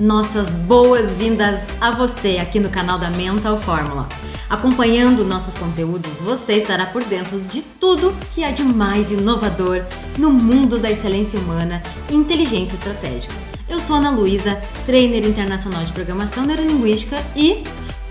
Nossas boas-vindas a você aqui no canal da Mental Fórmula. Acompanhando nossos conteúdos, você estará por dentro de tudo que há de mais inovador no mundo da excelência humana e inteligência estratégica. Eu sou Ana Luísa, trainer internacional de programação neurolinguística e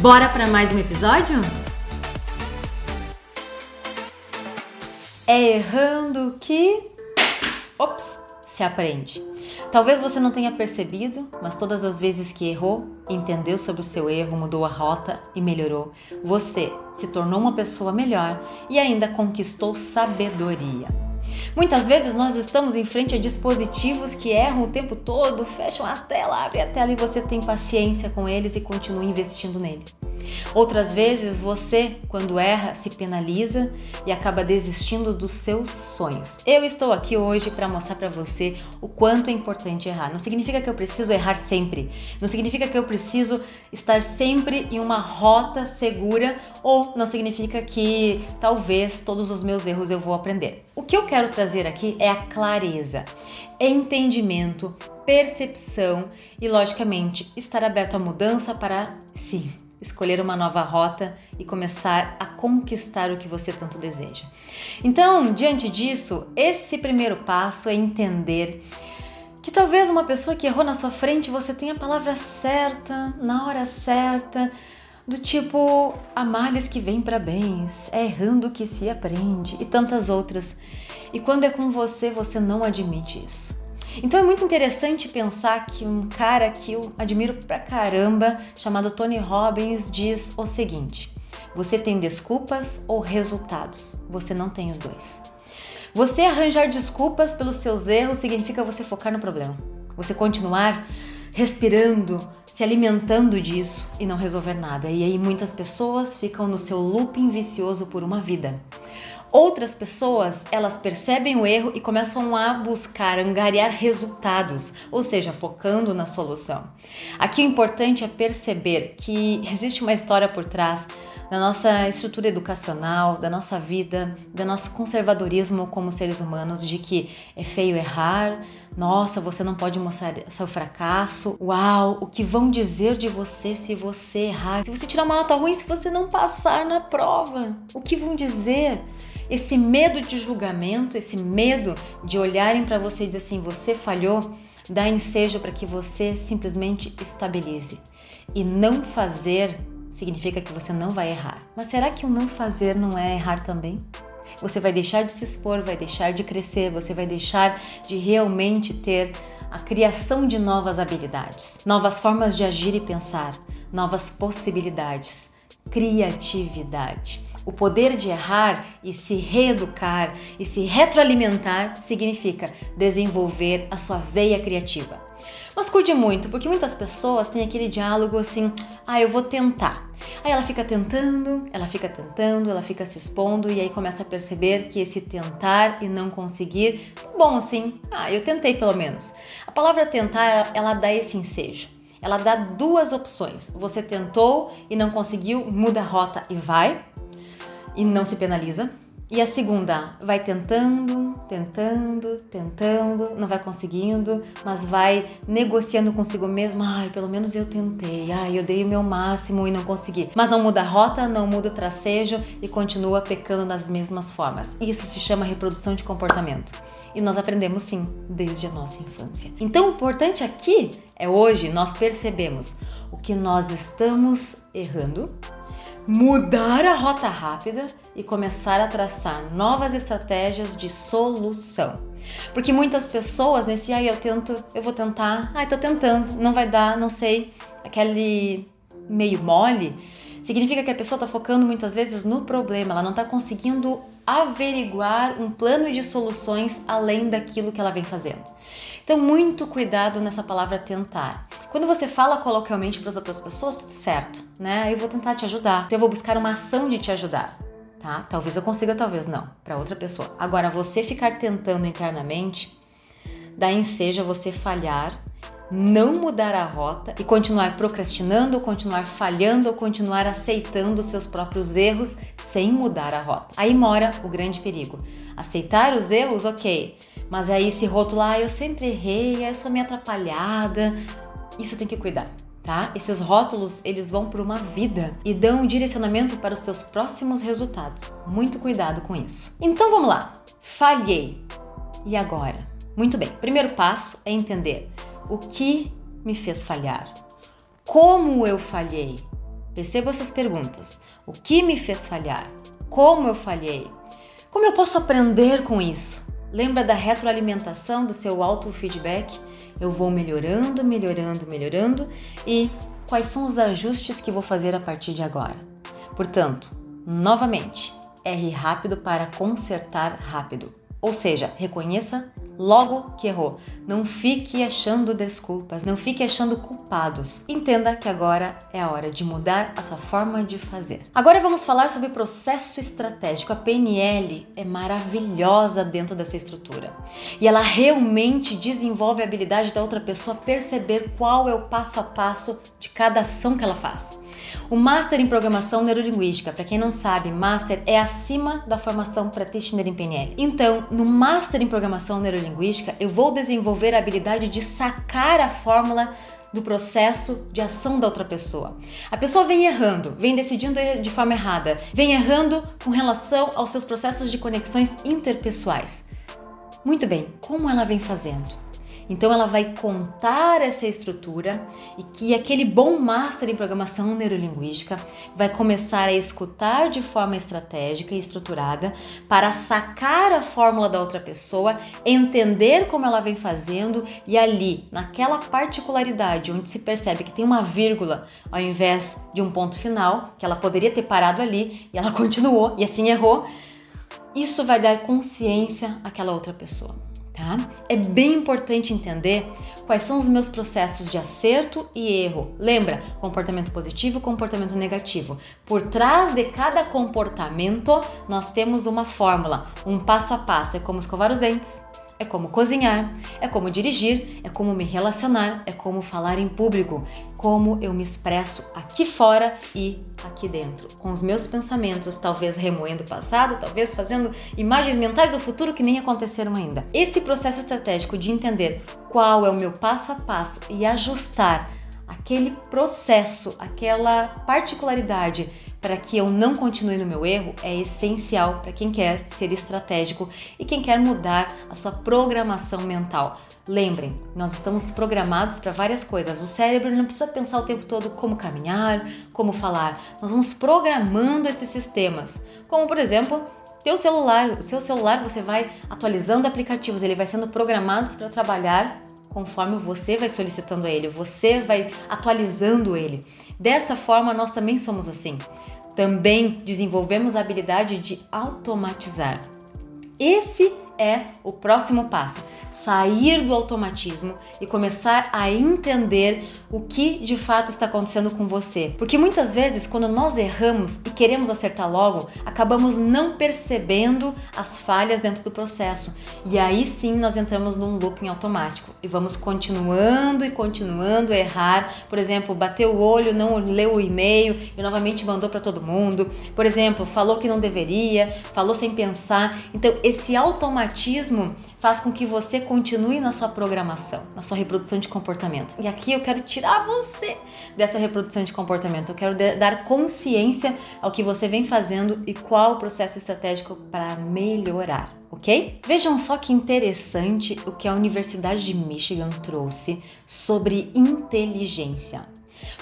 bora para mais um episódio? É errando que ops, se aprende. Talvez você não tenha percebido, mas todas as vezes que errou, entendeu sobre o seu erro, mudou a rota e melhorou, você se tornou uma pessoa melhor e ainda conquistou sabedoria. Muitas vezes nós estamos em frente a dispositivos que erram o tempo todo, fecham a tela, abrem a tela e você tem paciência com eles e continua investindo nele. Outras vezes você, quando erra, se penaliza e acaba desistindo dos seus sonhos. Eu estou aqui hoje para mostrar para você o quanto é importante errar. Não significa que eu preciso errar sempre. Não significa que eu preciso estar sempre em uma rota segura ou não significa que talvez todos os meus erros eu vou aprender. O que eu quero trazer aqui é a clareza, entendimento, percepção e, logicamente, estar aberto à mudança para, sim, escolher uma nova rota e começar a conquistar o que você tanto deseja. Então, diante disso, esse primeiro passo é entender que talvez uma pessoa que errou na sua frente você tenha a palavra certa, na hora certa, do tipo há males que vêm para bens, é errando que se aprende e tantas outras. E quando é com você, você não admite isso. Então é muito interessante pensar que um cara que eu admiro pra caramba, chamado Tony Robbins, diz o seguinte: você tem desculpas ou resultados? Você não tem os dois. Você arranjar desculpas pelos seus erros significa você focar no problema. Você continuar respirando, se alimentando disso e não resolver nada. E aí muitas pessoas ficam no seu looping vicioso por uma vida. Outras pessoas, elas percebem o erro e começam a buscar angariar resultados, ou seja, focando na solução. Aqui o importante é perceber que existe uma história por trás da nossa estrutura educacional, da nossa vida, do nosso conservadorismo como seres humanos, de que é feio errar, nossa, você não pode mostrar seu fracasso, uau, o que vão dizer de você se você errar, se você tirar uma nota ruim, se você não passar na prova, o que vão dizer? Esse medo de julgamento, esse medo de olharem para você e dizer assim, você falhou, dá ensejo para que você simplesmente estabilize. E não fazer significa que você não vai errar. Mas será que o não fazer não é errar também? Você vai deixar de se expor, vai deixar de crescer, você vai deixar de realmente ter a criação de novas habilidades, novas formas de agir e pensar, novas possibilidades, criatividade. O poder de errar e se reeducar e se retroalimentar significa desenvolver a sua veia criativa. Mas cuide muito, porque muitas pessoas têm aquele diálogo assim: ah, eu vou tentar. Aí ela fica tentando, ela fica tentando, ela fica se expondo e aí começa a perceber que esse tentar e não conseguir, tá bom assim, ah, eu tentei pelo menos. A palavra tentar, ela dá esse ensejo. Ela dá duas opções. Você tentou e não conseguiu, muda a rota e vai, e não se penaliza. E a segunda, vai tentando, tentando, tentando, não vai conseguindo, mas vai negociando consigo mesmo. Ai, pelo menos eu tentei. Ai, eu dei o meu máximo e não consegui. Mas não muda a rota, não muda o tracejo e continua pecando nas mesmas formas. Isso se chama reprodução de comportamento. E nós aprendemos sim desde a nossa infância. Então, o importante aqui é hoje nós percebemos o que nós estamos errando mudar a rota rápida e começar a traçar novas estratégias de solução. Porque muitas pessoas nesse ai eu tento, eu vou tentar, ai tô tentando, não vai dar, não sei, aquele meio mole, significa que a pessoa está focando muitas vezes no problema, ela não está conseguindo averiguar um plano de soluções além daquilo que ela vem fazendo. Então, muito cuidado nessa palavra tentar. Quando você fala coloquialmente para as outras pessoas, tudo certo, né? Eu vou tentar te ajudar. Então, eu vou buscar uma ação de te ajudar, tá? Talvez eu consiga, talvez não, para outra pessoa. Agora, você ficar tentando internamente, daí seja você falhar não mudar a rota e continuar procrastinando, continuar falhando, ou continuar aceitando os seus próprios erros sem mudar a rota. Aí mora o grande perigo. Aceitar os erros, ok, mas aí se rotular, ah, eu sempre errei, eu sou meio atrapalhada. Isso tem que cuidar. Tá? Esses rótulos, eles vão por uma vida e dão um direcionamento para os seus próximos resultados. Muito cuidado com isso. Então vamos lá. Falhei. E agora? Muito bem. Primeiro passo é entender o que me fez falhar. Como eu falhei? Perceba essas perguntas. O que me fez falhar? Como eu falhei? Como eu posso aprender com isso? Lembra da retroalimentação do seu auto-feedback? Eu vou melhorando, melhorando, melhorando e quais são os ajustes que vou fazer a partir de agora? Portanto, novamente, R rápido para consertar rápido. Ou seja, reconheça logo que errou. Não fique achando desculpas, não fique achando culpados. Entenda que agora é a hora de mudar a sua forma de fazer. Agora vamos falar sobre processo estratégico. A PNL é maravilhosa dentro dessa estrutura e ela realmente desenvolve a habilidade da outra pessoa perceber qual é o passo a passo de cada ação que ela faz. O Master em Programação Neurolinguística, para quem não sabe, Master é acima da formação Practitioner em PNL. Então, no Master em Programação Neurolinguística, eu vou desenvolver a habilidade de sacar a fórmula do processo de ação da outra pessoa. A pessoa vem errando, vem decidindo de forma errada, vem errando com relação aos seus processos de conexões interpessoais. Muito bem, como ela vem fazendo? Então ela vai contar essa estrutura e que aquele bom master em programação neurolinguística vai começar a escutar de forma estratégica e estruturada para sacar a fórmula da outra pessoa, entender como ela vem fazendo e ali, naquela particularidade onde se percebe que tem uma vírgula ao invés de um ponto final, que ela poderia ter parado ali e ela continuou e assim errou, isso vai dar consciência àquela outra pessoa tá? É bem importante entender quais são os meus processos de acerto e erro. Lembra, comportamento positivo comportamento negativo. Por trás de cada comportamento, nós temos uma fórmula, um passo a passo. É como escovar os dentes, é como cozinhar, é como dirigir, é como me relacionar, é como falar em público, como eu me expresso aqui fora e aqui dentro, com os meus pensamentos, talvez remoendo o passado, talvez fazendo imagens mentais do futuro que nem aconteceram ainda. Esse processo estratégico de entender qual é o meu passo a passo e ajustar aquele processo, aquela particularidade para que eu não continue no meu erro é essencial para quem quer ser estratégico e quem quer mudar a sua programação mental. Lembrem, nós estamos programados para várias coisas. O cérebro não precisa pensar o tempo todo como caminhar, como falar. Nós vamos programando esses sistemas. Como, por exemplo, teu celular, o seu celular você vai atualizando aplicativos, ele vai sendo programados para trabalhar conforme você vai solicitando a ele, você vai atualizando ele. Dessa forma, nós também somos assim. Também desenvolvemos a habilidade de automatizar. Esse é o próximo passo sair do automatismo e começar a entender o que de fato está acontecendo com você. Porque muitas vezes, quando nós erramos e queremos acertar logo, acabamos não percebendo as falhas dentro do processo. E aí sim nós entramos num looping automático e vamos continuando e continuando a errar. Por exemplo, bateu o olho, não leu o e-mail e novamente mandou para todo mundo. Por exemplo, falou que não deveria, falou sem pensar. Então, esse automatismo faz com que você continue na sua programação, na sua reprodução de comportamento. E aqui eu quero tirar você dessa reprodução de comportamento. Eu quero dar consciência ao que você vem fazendo e qual o processo estratégico para melhorar. Ok? Vejam só que interessante o que a Universidade de Michigan trouxe sobre inteligência.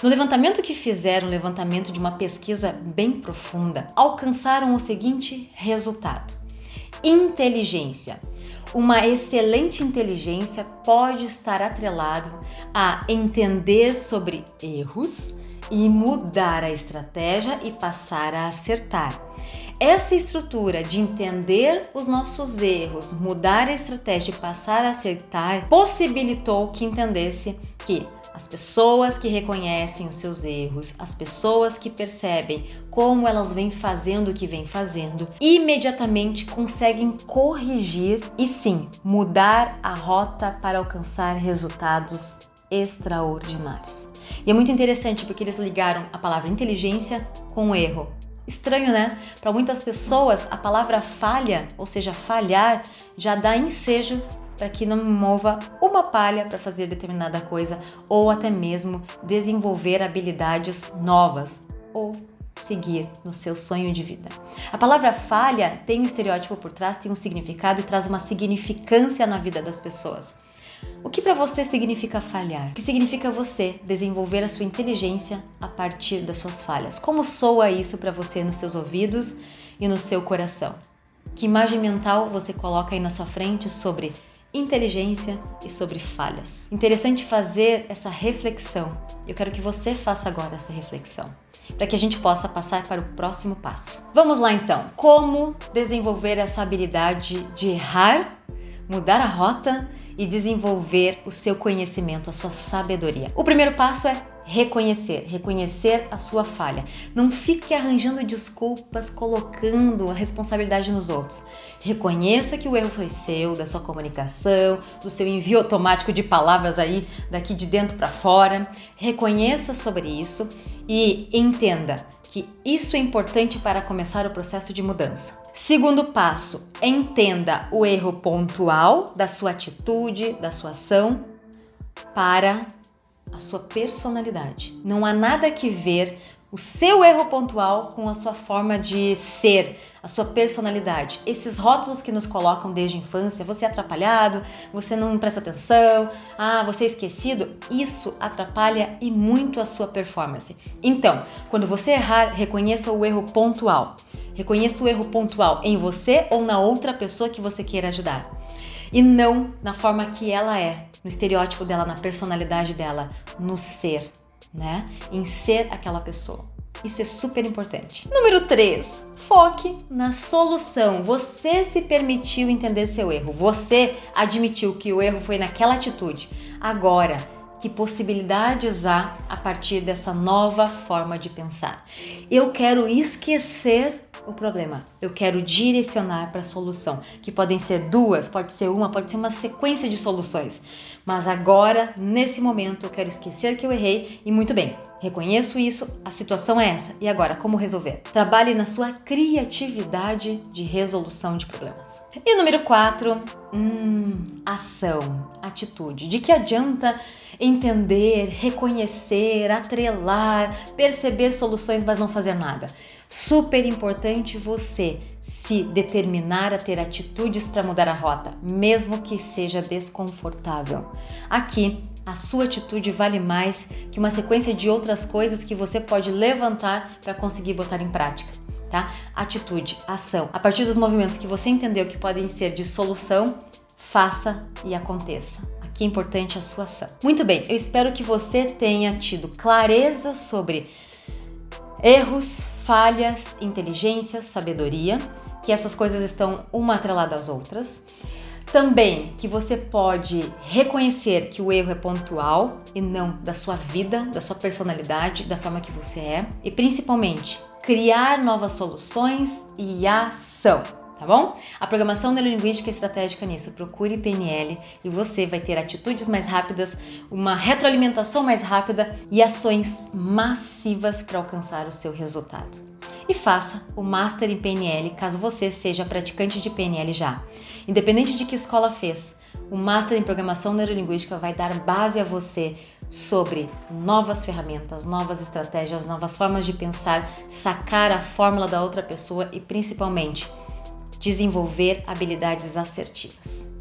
No levantamento que fizeram, levantamento de uma pesquisa bem profunda, alcançaram o seguinte resultado: inteligência uma excelente inteligência pode estar atrelado a entender sobre erros e mudar a estratégia e passar a acertar. Essa estrutura de entender os nossos erros, mudar a estratégia e passar a acertar possibilitou que entendesse que as pessoas que reconhecem os seus erros, as pessoas que percebem como elas vêm fazendo o que vêm fazendo, imediatamente conseguem corrigir e sim mudar a rota para alcançar resultados extraordinários. E é muito interessante porque eles ligaram a palavra inteligência com erro. Estranho, né? Para muitas pessoas, a palavra falha, ou seja, falhar, já dá ensejo para que não mova uma palha para fazer determinada coisa ou até mesmo desenvolver habilidades novas ou seguir no seu sonho de vida. A palavra falha tem um estereótipo por trás, tem um significado e traz uma significância na vida das pessoas. O que para você significa falhar? O que significa você desenvolver a sua inteligência a partir das suas falhas? Como soa isso para você nos seus ouvidos e no seu coração? Que imagem mental você coloca aí na sua frente sobre inteligência e sobre falhas? Interessante fazer essa reflexão. Eu quero que você faça agora essa reflexão para que a gente possa passar para o próximo passo. Vamos lá então. Como desenvolver essa habilidade de errar, mudar a rota e desenvolver o seu conhecimento, a sua sabedoria? O primeiro passo é reconhecer, reconhecer a sua falha. Não fique arranjando desculpas, colocando a responsabilidade nos outros. Reconheça que o erro foi seu, da sua comunicação, do seu envio automático de palavras aí daqui de dentro para fora. Reconheça sobre isso e entenda que isso é importante para começar o processo de mudança. Segundo passo, entenda o erro pontual da sua atitude, da sua ação para a sua personalidade. Não há nada que ver o seu erro pontual com a sua forma de ser, a sua personalidade. Esses rótulos que nos colocam desde a infância, você é atrapalhado, você não presta atenção, ah, você é esquecido, isso atrapalha e muito a sua performance. Então, quando você errar, reconheça o erro pontual. Reconheça o erro pontual em você ou na outra pessoa que você queira ajudar. E não na forma que ela é, no estereótipo dela, na personalidade dela, no ser né? Em ser aquela pessoa. Isso é super importante. Número 3. Foque na solução. Você se permitiu entender seu erro. Você admitiu que o erro foi naquela atitude. Agora, que possibilidades há a partir dessa nova forma de pensar? Eu quero esquecer o problema. Eu quero direcionar para a solução, que podem ser duas, pode ser uma, pode ser uma sequência de soluções. Mas agora, nesse momento, eu quero esquecer que eu errei e muito bem. Reconheço isso, a situação é essa. E agora, como resolver? Trabalhe na sua criatividade de resolução de problemas. E número 4, hum, ação, atitude. De que adianta entender, reconhecer, atrelar, perceber soluções, mas não fazer nada? Super importante você se determinar a ter atitudes para mudar a rota, mesmo que seja desconfortável. Aqui, a sua atitude vale mais que uma sequência de outras coisas que você pode levantar para conseguir botar em prática. Tá? Atitude, ação. A partir dos movimentos que você entendeu que podem ser de solução, faça e aconteça. Aqui é importante a sua ação. Muito bem, eu espero que você tenha tido clareza sobre erros, falhas, inteligência, sabedoria, que essas coisas estão uma atrelada às outras. Também que você pode reconhecer que o erro é pontual e não da sua vida, da sua personalidade, da forma que você é. E principalmente, criar novas soluções e ação tá bom? A programação neurolinguística é estratégica nisso. Procure PNL e você vai ter atitudes mais rápidas, uma retroalimentação mais rápida e ações massivas para alcançar o seu resultado. E faça o Master em PNL caso você seja praticante de PNL já. Independente de que escola fez, o Master em Programação Neurolinguística vai dar base a você sobre novas ferramentas, novas estratégias, novas formas de pensar, sacar a fórmula da outra pessoa e principalmente desenvolver habilidades assertivas.